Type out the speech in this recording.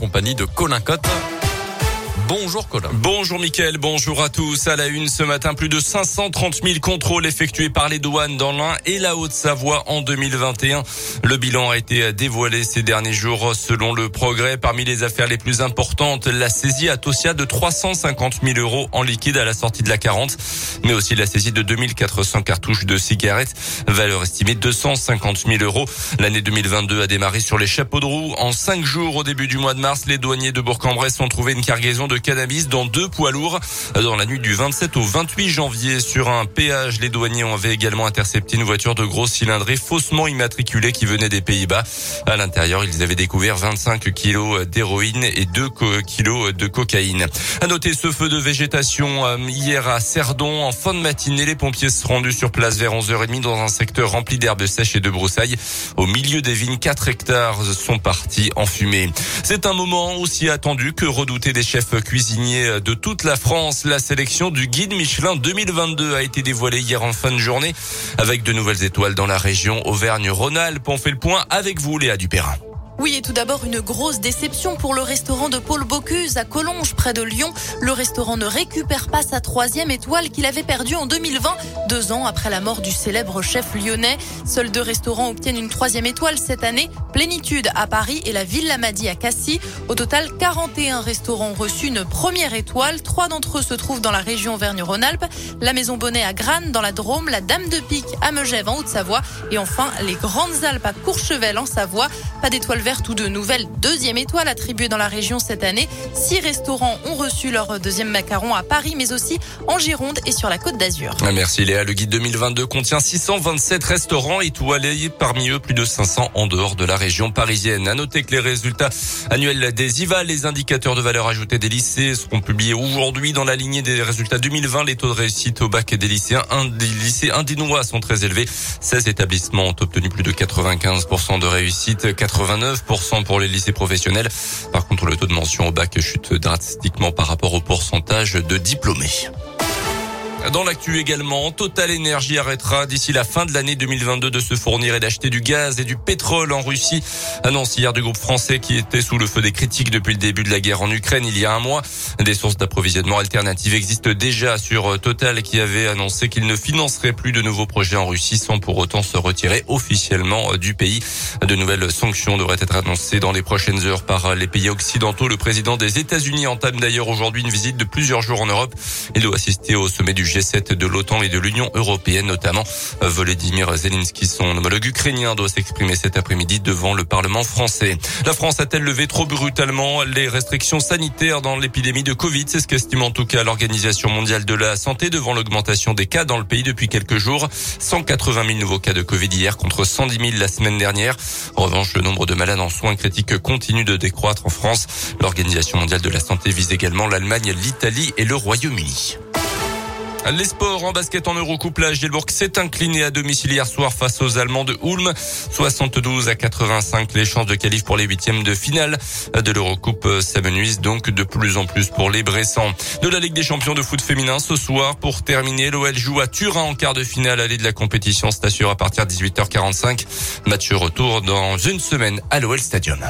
compagnie de Colin Cotte. Bonjour Colin. Bonjour Mickaël, bonjour à tous. À la une ce matin, plus de 530 000 contrôles effectués par les douanes dans l'Ain et la Haute-Savoie en 2021. Le bilan a été dévoilé ces derniers jours selon le progrès. Parmi les affaires les plus importantes, la saisie à Tosia de 350 000 euros en liquide à la sortie de la 40, mais aussi la saisie de 2400 cartouches de cigarettes, valeur estimée 250 000 euros. L'année 2022 a démarré sur les chapeaux de roue. En cinq jours au début du mois de mars, les douaniers de Bourg-en-Bresse ont trouvé une cargaison de cannabis dans deux poids lourds. Dans la nuit du 27 au 28 janvier, sur un péage, les douaniers avaient également intercepté une voiture de grosse cylindrée faussement immatriculée qui venait des Pays-Bas. À l'intérieur, ils avaient découvert 25 kilos d'héroïne et 2 kilos de cocaïne. À noter ce feu de végétation euh, hier à Cerdon. En fin de matinée, les pompiers se sont rendus sur place vers 11h30 dans un secteur rempli d'herbes sèches et de broussailles. Au milieu des vignes, 4 hectares sont partis en fumée. C'est un moment aussi attendu que redouté des chefs cuisinier de toute la France. La sélection du guide Michelin 2022 a été dévoilée hier en fin de journée avec de nouvelles étoiles dans la région Auvergne-Rhône-Alpes. On fait le point avec vous, Léa Dupérin. Oui, et tout d'abord une grosse déception pour le restaurant de Paul Bocuse à Collonges, près de Lyon. Le restaurant ne récupère pas sa troisième étoile qu'il avait perdue en 2020, deux ans après la mort du célèbre chef lyonnais. Seuls deux restaurants obtiennent une troisième étoile cette année, Plénitude à Paris et la Villa Madi à Cassis. Au total, 41 restaurants ont reçu une première étoile. Trois d'entre eux se trouvent dans la région Auvergne-Rhône-Alpes, la Maison Bonnet à Grannes dans la Drôme, la Dame de Pique à Megève en Haute-Savoie et enfin les Grandes Alpes à Courchevel en Savoie. Pas d'étoile ou de nouvelles deuxième étoile attribuées dans la région cette année. Six restaurants ont reçu leur deuxième macaron à Paris, mais aussi en Gironde et sur la Côte d'Azur. Ah, merci Léa. Le guide 2022 contient 627 restaurants étoilés, parmi eux plus de 500 en dehors de la région parisienne. À noter que les résultats annuels des IVA, les indicateurs de valeur ajoutée des lycées, seront publiés aujourd'hui dans la lignée des résultats 2020. Les taux de réussite au bac des lycéens, des lycées indinois sont très élevés. 16 établissements ont obtenu plus de 95% de réussite, 89 pour les lycées professionnels. Par contre, le taux de mention au bac chute drastiquement par rapport au pourcentage de diplômés. Dans l'actu également, Total Energy arrêtera d'ici la fin de l'année 2022 de se fournir et d'acheter du gaz et du pétrole en Russie. Annonce hier du groupe français qui était sous le feu des critiques depuis le début de la guerre en Ukraine il y a un mois. Des sources d'approvisionnement alternatives existent déjà sur Total qui avait annoncé qu'il ne financerait plus de nouveaux projets en Russie sans pour autant se retirer officiellement du pays. De nouvelles sanctions devraient être annoncées dans les prochaines heures par les pays occidentaux. Le président des États-Unis entame d'ailleurs aujourd'hui une visite de plusieurs jours en Europe. Il doit assister au sommet du G7 de l'OTAN et de l'Union européenne notamment. Volodymyr Zelensky, son homologue ukrainien, doit s'exprimer cet après-midi devant le Parlement français. La France a-t-elle levé trop brutalement les restrictions sanitaires dans l'épidémie de Covid? C'est ce qu'estime en tout cas l'Organisation mondiale de la santé devant l'augmentation des cas dans le pays depuis quelques jours. 180 000 nouveaux cas de Covid hier contre 110 000 la semaine dernière. En revanche, le nombre de malades en soins critiques continue de décroître en France. L'Organisation mondiale de la santé vise également l'Allemagne, l'Italie et le Royaume-Uni. Les sports en basket en Eurocoupe, la Gielbourg s'est incliné à domicile hier soir face aux Allemands de Ulm. 72 à 85 les chances de qualif pour les huitièmes de finale de l'Eurocoupe s'amenuisent donc de plus en plus pour les Bressans. De la Ligue des champions de foot féminin ce soir pour terminer, l'OL joue à Turin en quart de finale allée de la compétition. C'est à partir de 18h45. Match retour dans une semaine à l'OL Stadium.